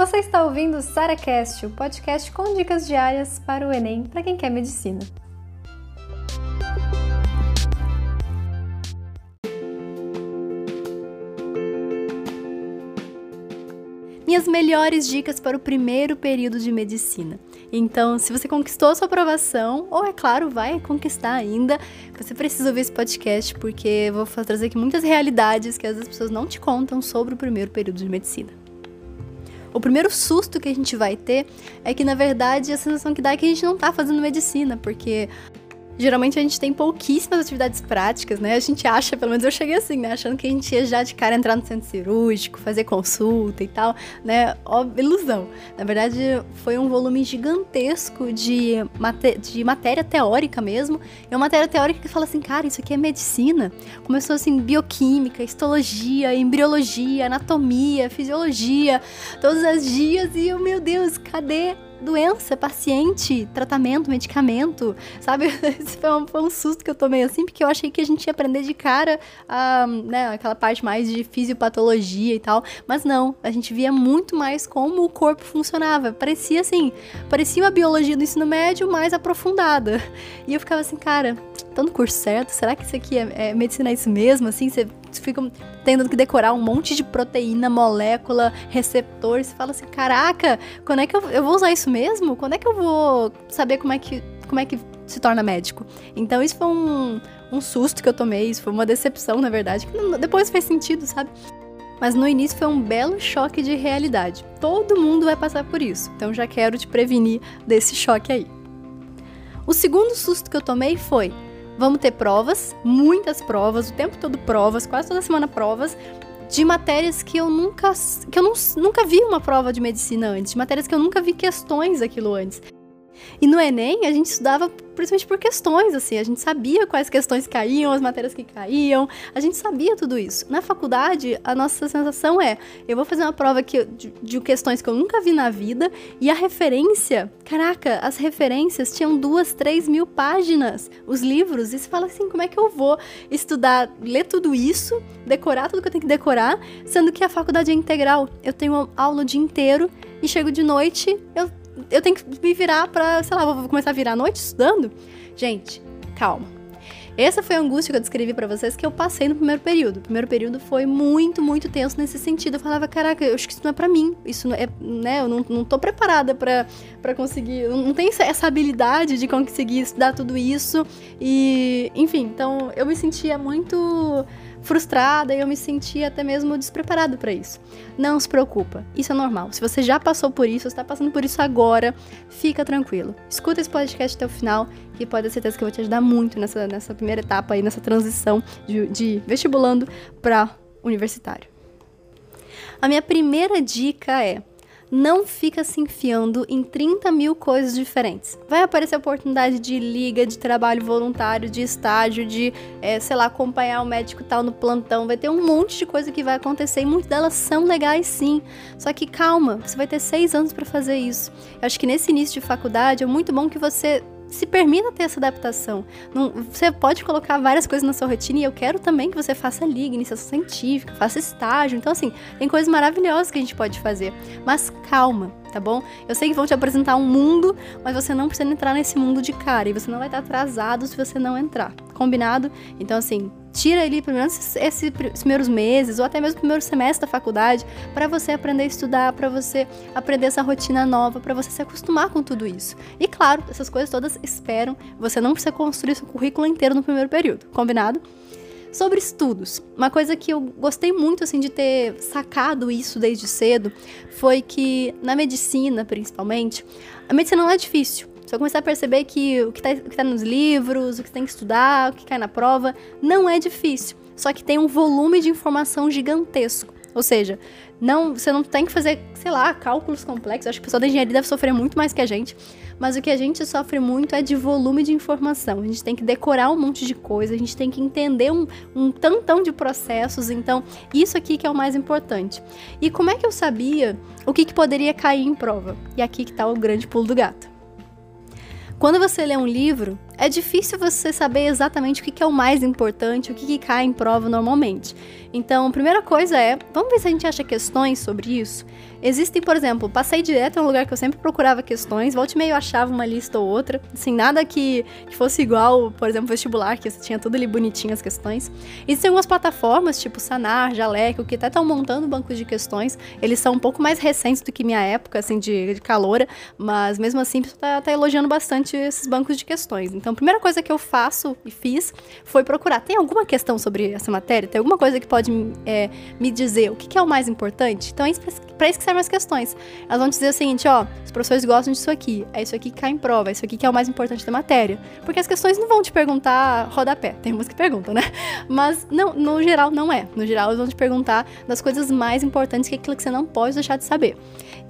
Você está ouvindo o SaraCast, o podcast com dicas diárias para o Enem para quem quer medicina. Minhas melhores dicas para o primeiro período de medicina. Então, se você conquistou sua aprovação, ou é claro, vai conquistar ainda, você precisa ouvir esse podcast porque eu vou trazer aqui muitas realidades que às vezes as pessoas não te contam sobre o primeiro período de medicina. O primeiro susto que a gente vai ter é que, na verdade, a sensação que dá é que a gente não tá fazendo medicina, porque geralmente a gente tem pouquíssimas atividades práticas, né? A gente acha, pelo menos eu cheguei assim, né? Achando que a gente ia já de cara entrar no centro cirúrgico, fazer consulta e tal, né? Ó, ilusão. Na verdade, foi um volume gigantesco de, mate de matéria teórica mesmo. É uma matéria teórica que fala assim, cara, isso aqui é medicina. Começou assim, bioquímica, histologia, embriologia, anatomia, fisiologia, todos os dias, e eu, meu Deus, cadê doença, paciente, tratamento, medicamento, sabe? Esse foi um, foi um, susto que eu tomei assim, porque eu achei que a gente ia aprender de cara a, né, aquela parte mais de fisiopatologia e tal, mas não, a gente via muito mais como o corpo funcionava. Parecia assim, parecia uma biologia do ensino médio mais aprofundada. E eu ficava assim, cara, tô no curso certo? Será que isso aqui é, é medicina é isso mesmo? Assim, você fica tendo que decorar um monte de proteína, molécula, receptor. Você fala assim, caraca, quando é que eu, eu vou usar isso mesmo? Quando é que eu vou saber como é que, como é que se torna médico? Então isso foi um, um susto que eu tomei, isso foi uma decepção, na verdade, que depois fez sentido, sabe? Mas no início foi um belo choque de realidade. Todo mundo vai passar por isso, então já quero te prevenir desse choque aí. O segundo susto que eu tomei foi: Vamos ter provas, muitas provas, o tempo todo provas, quase toda semana provas, de matérias que eu nunca que eu não, nunca vi uma prova de medicina antes, de matérias que eu nunca vi questões daquilo antes. E no Enem, a gente estudava principalmente por questões, assim, a gente sabia quais questões caíam, as matérias que caíam, a gente sabia tudo isso. Na faculdade, a nossa sensação é: eu vou fazer uma prova que, de, de questões que eu nunca vi na vida, e a referência, caraca, as referências tinham duas, três mil páginas, os livros, e você fala assim: como é que eu vou estudar, ler tudo isso, decorar tudo que eu tenho que decorar, sendo que a faculdade é integral? Eu tenho aula o dia inteiro e chego de noite, eu eu tenho que me virar pra, sei lá, vou começar a virar à noite estudando? Gente, calma. Essa foi a angústia que eu descrevi para vocês que eu passei no primeiro período. O primeiro período foi muito, muito tenso nesse sentido. Eu falava, caraca, eu acho que isso não é para mim. Isso não é, né? Eu não, não tô preparada para conseguir. Não tenho essa habilidade de conseguir estudar tudo isso. E, enfim, então eu me sentia muito frustrada e eu me sentia até mesmo despreparado para isso. Não se preocupa, isso é normal. Se você já passou por isso, está passando por isso agora, fica tranquilo. Escuta esse podcast até o final, que pode ter certeza que eu vou te ajudar muito nessa, nessa primeira etapa aí, nessa transição de, de vestibulando para universitário. A minha primeira dica é não fica se enfiando em 30 mil coisas diferentes. Vai aparecer oportunidade de liga, de trabalho voluntário, de estágio, de, é, sei lá, acompanhar o médico tal no plantão. Vai ter um monte de coisa que vai acontecer e muitas delas são legais sim. Só que calma, você vai ter seis anos para fazer isso. Eu acho que nesse início de faculdade é muito bom que você se permita ter essa adaptação. Não, você pode colocar várias coisas na sua rotina e eu quero também que você faça liga, iniciação científica, faça estágio. Então, assim, tem coisas maravilhosas que a gente pode fazer. Mas calma, tá bom? Eu sei que vão te apresentar um mundo, mas você não precisa entrar nesse mundo de cara e você não vai estar atrasado se você não entrar. Combinado? Então, assim, tira ali pelo menos esses primeiros meses ou até mesmo o primeiro semestre da faculdade para você aprender a estudar, para você aprender essa rotina nova, para você se acostumar com tudo isso. E claro, essas coisas todas esperam, você não precisa construir seu currículo inteiro no primeiro período, combinado? Sobre estudos, uma coisa que eu gostei muito assim de ter sacado isso desde cedo foi que na medicina, principalmente, a medicina não é difícil. Você vai começar a perceber que o que está tá nos livros, o que tem que estudar, o que cai na prova, não é difícil. Só que tem um volume de informação gigantesco. Ou seja, não, você não tem que fazer, sei lá, cálculos complexos. Acho que o pessoal da engenharia deve sofrer muito mais que a gente. Mas o que a gente sofre muito é de volume de informação. A gente tem que decorar um monte de coisa, a gente tem que entender um, um tantão de processos. Então, isso aqui que é o mais importante. E como é que eu sabia o que, que poderia cair em prova? E aqui que está o grande pulo do gato. Quando você lê um livro, é difícil você saber exatamente o que é o mais importante, o que cai em prova normalmente. Então, a primeira coisa é, vamos ver se a gente acha questões sobre isso. Existem, por exemplo, passei direto é um lugar que eu sempre procurava questões, volte meio eu achava uma lista ou outra, assim, nada que, que fosse igual, por exemplo, vestibular, que tinha tudo ali bonitinho as questões. Existem algumas plataformas, tipo Sanar, Jaleco, que até estão montando bancos de questões, eles são um pouco mais recentes do que minha época, assim, de, de mas mesmo assim, tá, tá elogiando bastante esses bancos de questões. Então, a primeira coisa que eu faço e fiz foi procurar, tem alguma questão sobre essa matéria? Tem alguma coisa que pode é, me dizer o que, é o mais importante? Então, é para isso que servem as questões. Elas vão dizer o seguinte, ó, os professores gostam disso aqui, é isso aqui que cai em prova, é isso aqui que é o mais importante da matéria. Porque as questões não vão te perguntar rodapé, tem umas que perguntam, né? Mas não, no geral não é. No geral eles vão te perguntar das coisas mais importantes, que é aquilo que você não pode deixar de saber.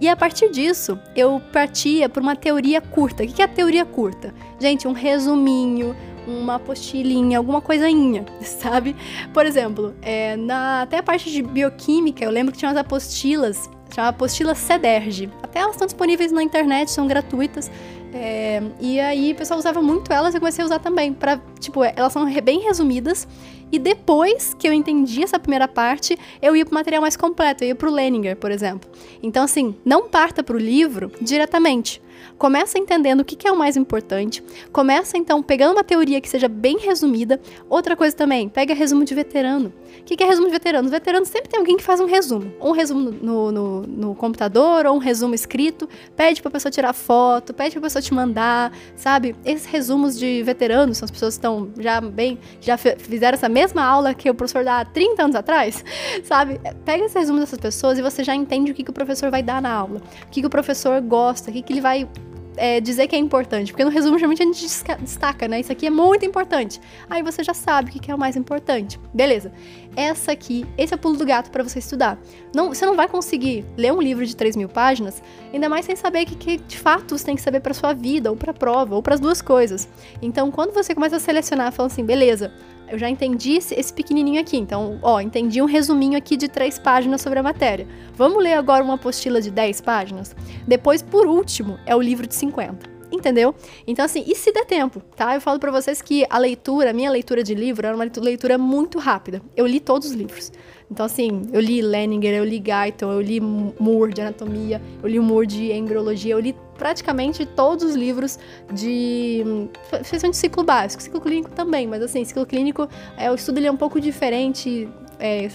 E a partir disso, eu partia por uma teoria curta. O que é a teoria curta? Gente, um resuminho, uma apostilinha, alguma coisinha, sabe? Por exemplo, é, na, até a parte de bioquímica, eu lembro que tinha umas apostilas chama apostila CEDERJ. Até elas estão disponíveis na internet, são gratuitas. É, e aí o pessoal usava muito elas e eu comecei a usar também. Pra, tipo, elas são bem resumidas. E depois que eu entendi essa primeira parte, eu ia pro material mais completo, eu ia pro Leninger, por exemplo. Então, assim, não parta pro livro diretamente. Começa entendendo o que é o mais importante. Começa então pegando uma teoria que seja bem resumida. Outra coisa também, pega resumo de veterano. O que é resumo de veterano? Os veteranos sempre tem alguém que faz um resumo. Um resumo no, no, no computador ou um resumo escrito. Pede pra pessoa tirar foto, pede pra pessoa te mandar, sabe? Esses resumos de veteranos são as pessoas que estão já bem, já fizeram essa mesma aula que o professor dá há 30 anos atrás, sabe? Pega esse resumo dessas pessoas e você já entende o que, que o professor vai dar na aula. O que, que o professor gosta, o que, que ele vai é, dizer que é importante. Porque no resumo, geralmente a gente destaca, né? Isso aqui é muito importante. Aí você já sabe o que é o mais importante. Beleza. Essa aqui, esse é o pulo do gato para você estudar. Não, você não vai conseguir ler um livro de 3 mil páginas, ainda mais sem saber o que, que de fato você tem que saber para sua vida, ou para prova, ou para as duas coisas. Então, quando você começa a selecionar, falando assim, beleza, eu já entendi esse, pequenininho aqui. Então, ó, entendi um resuminho aqui de três páginas sobre a matéria. Vamos ler agora uma apostila de 10 páginas? Depois, por último, é o livro de 50. Entendeu? Então, assim, e se der tempo, tá? Eu falo para vocês que a leitura, a minha leitura de livro, era uma leitura muito rápida. Eu li todos os livros. Então, assim, eu li Leninger, eu li Guyton, eu li Moore de anatomia, eu li Moore de embriologia, eu li praticamente todos os livros de. Especialmente ciclo básico, ciclo clínico também, mas assim, ciclo clínico, é, o estudo ele é um pouco diferente, é,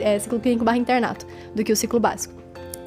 é, ciclo clínico barra internato, do que o ciclo básico.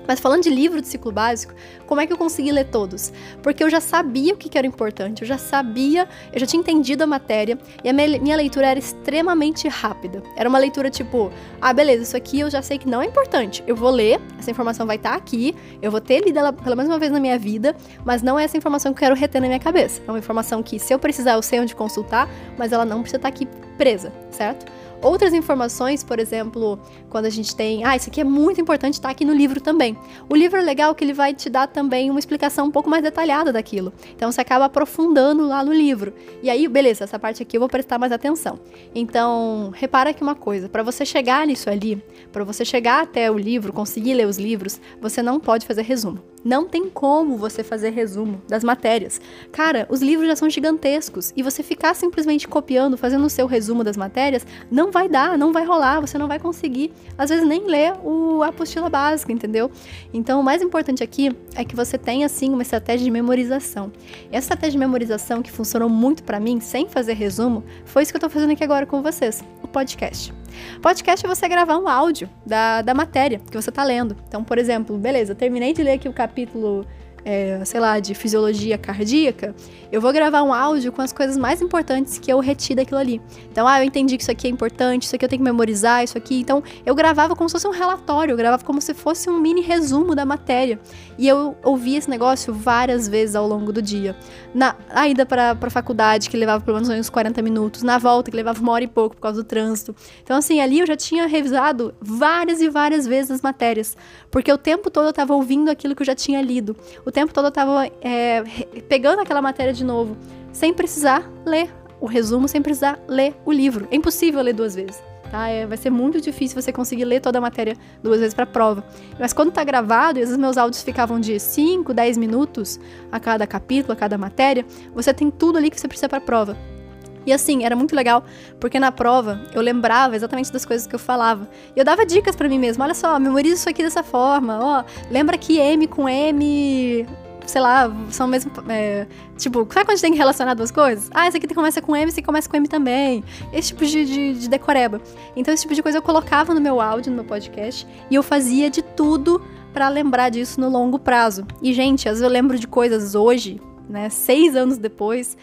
Mas falando de livro de ciclo básico, como é que eu consegui ler todos? Porque eu já sabia o que era importante, eu já sabia, eu já tinha entendido a matéria e a minha leitura era extremamente rápida. Era uma leitura tipo, ah, beleza, isso aqui eu já sei que não é importante. Eu vou ler, essa informação vai estar tá aqui, eu vou ter lido ela pelo menos uma vez na minha vida, mas não é essa informação que eu quero reter na minha cabeça. É uma informação que, se eu precisar, eu sei onde consultar, mas ela não precisa estar tá aqui presa, certo? Outras informações, por exemplo, quando a gente tem, ah, isso aqui é muito importante, tá aqui no livro também. O livro é legal que ele vai te dar também uma explicação um pouco mais detalhada daquilo. Então você acaba aprofundando lá no livro. E aí, beleza, essa parte aqui eu vou prestar mais atenção. Então, repara aqui uma coisa, para você chegar nisso ali, para você chegar até o livro, conseguir ler os livros, você não pode fazer resumo. Não tem como você fazer resumo das matérias. Cara, os livros já são gigantescos e você ficar simplesmente copiando, fazendo o seu resumo das matérias, não vai dar, não vai rolar, você não vai conseguir, às vezes nem ler o, a apostila básica, entendeu? Então, o mais importante aqui é que você tenha assim uma estratégia de memorização. E essa estratégia de memorização que funcionou muito para mim, sem fazer resumo, foi isso que eu tô fazendo aqui agora com vocês, podcast. Podcast é você gravar um áudio da, da matéria que você está lendo. Então, por exemplo, beleza, terminei de ler aqui o capítulo é, sei lá, de fisiologia cardíaca, eu vou gravar um áudio com as coisas mais importantes que eu reti daquilo ali. Então, ah, eu entendi que isso aqui é importante, isso aqui eu tenho que memorizar, isso aqui. Então, eu gravava como se fosse um relatório, eu gravava como se fosse um mini resumo da matéria. E eu ouvia esse negócio várias vezes ao longo do dia. Na a ida para a faculdade, que levava pelo menos uns 40 minutos, na volta, que levava uma hora e pouco por causa do trânsito. Então, assim, ali eu já tinha revisado várias e várias vezes as matérias, porque o tempo todo eu estava ouvindo aquilo que eu já tinha lido. O tempo todo eu tava é, pegando aquela matéria de novo, sem precisar ler o resumo, sem precisar ler o livro. É impossível ler duas vezes. tá? É, vai ser muito difícil você conseguir ler toda a matéria duas vezes para prova. Mas quando tá gravado, e às vezes meus áudios ficavam de 5, 10 minutos a cada capítulo, a cada matéria, você tem tudo ali que você precisa para prova. E assim, era muito legal, porque na prova eu lembrava exatamente das coisas que eu falava. E eu dava dicas para mim mesma. Olha só, memoriza isso aqui dessa forma. Ó, lembra que M com M sei lá, são mesmo. É, tipo, sabe quando a gente tem que relacionar duas coisas? Ah, esse aqui começa com M, esse aqui começa com M também. Esse tipo de, de, de decoreba. Então, esse tipo de coisa eu colocava no meu áudio, no meu podcast, e eu fazia de tudo para lembrar disso no longo prazo. E, gente, às vezes eu lembro de coisas hoje, né, seis anos depois,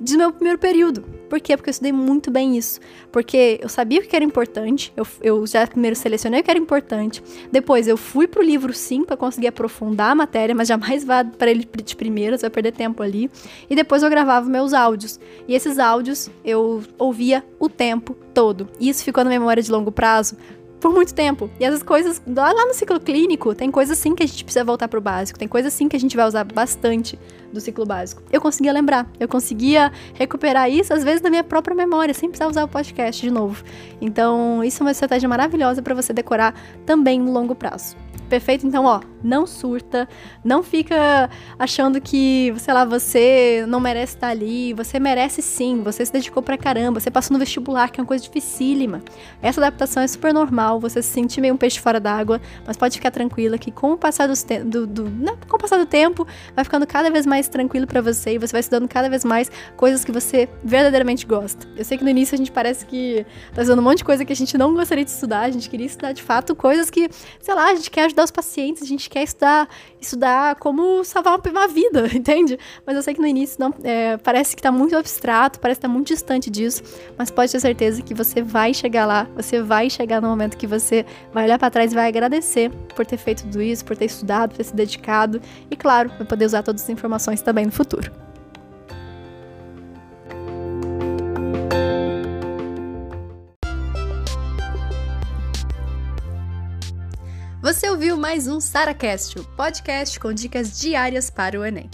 de meu primeiro período. Por quê? Porque eu estudei muito bem isso. Porque eu sabia o que era importante, eu, eu já primeiro selecionei o que era importante, depois eu fui pro livro sim para conseguir aprofundar a matéria, mas jamais vá para ele de primeira, você vai perder tempo ali. E depois eu gravava meus áudios. E esses áudios eu ouvia o tempo todo. E isso ficou na memória de longo prazo por muito tempo. E essas coisas, lá, lá no ciclo clínico, tem coisas sim que a gente precisa voltar pro básico, tem coisas sim que a gente vai usar bastante do ciclo básico. Eu conseguia lembrar, eu conseguia recuperar isso, às vezes, na minha própria memória, sem precisar usar o podcast de novo. Então, isso é uma estratégia maravilhosa para você decorar também no longo prazo. Perfeito? Então, ó, não surta, não fica achando que, sei lá, você não merece estar ali, você merece sim, você se dedicou pra caramba, você passou no vestibular, que é uma coisa dificílima. Essa adaptação é super normal, você se sentir meio um peixe fora d'água, mas pode ficar tranquila que com o passar do, do, não, com o passar do tempo, vai ficando cada vez mais tranquilo para você e você vai estudando cada vez mais coisas que você verdadeiramente gosta. Eu sei que no início a gente parece que tá estudando um monte de coisa que a gente não gostaria de estudar, a gente queria estudar de fato coisas que, sei lá, a gente quer ajudar os pacientes, a gente quer estudar, estudar como salvar uma vida, entende? Mas eu sei que no início não, é, parece que tá muito abstrato, parece que tá muito distante disso, mas pode ter certeza que você vai chegar lá, você vai chegar no momento que você vai olhar para trás e vai agradecer por ter feito tudo isso, por ter estudado, por ter se dedicado e, claro, vai poder usar todas as informações também no futuro. Mais um SaraCast, o podcast com dicas diárias para o Enem.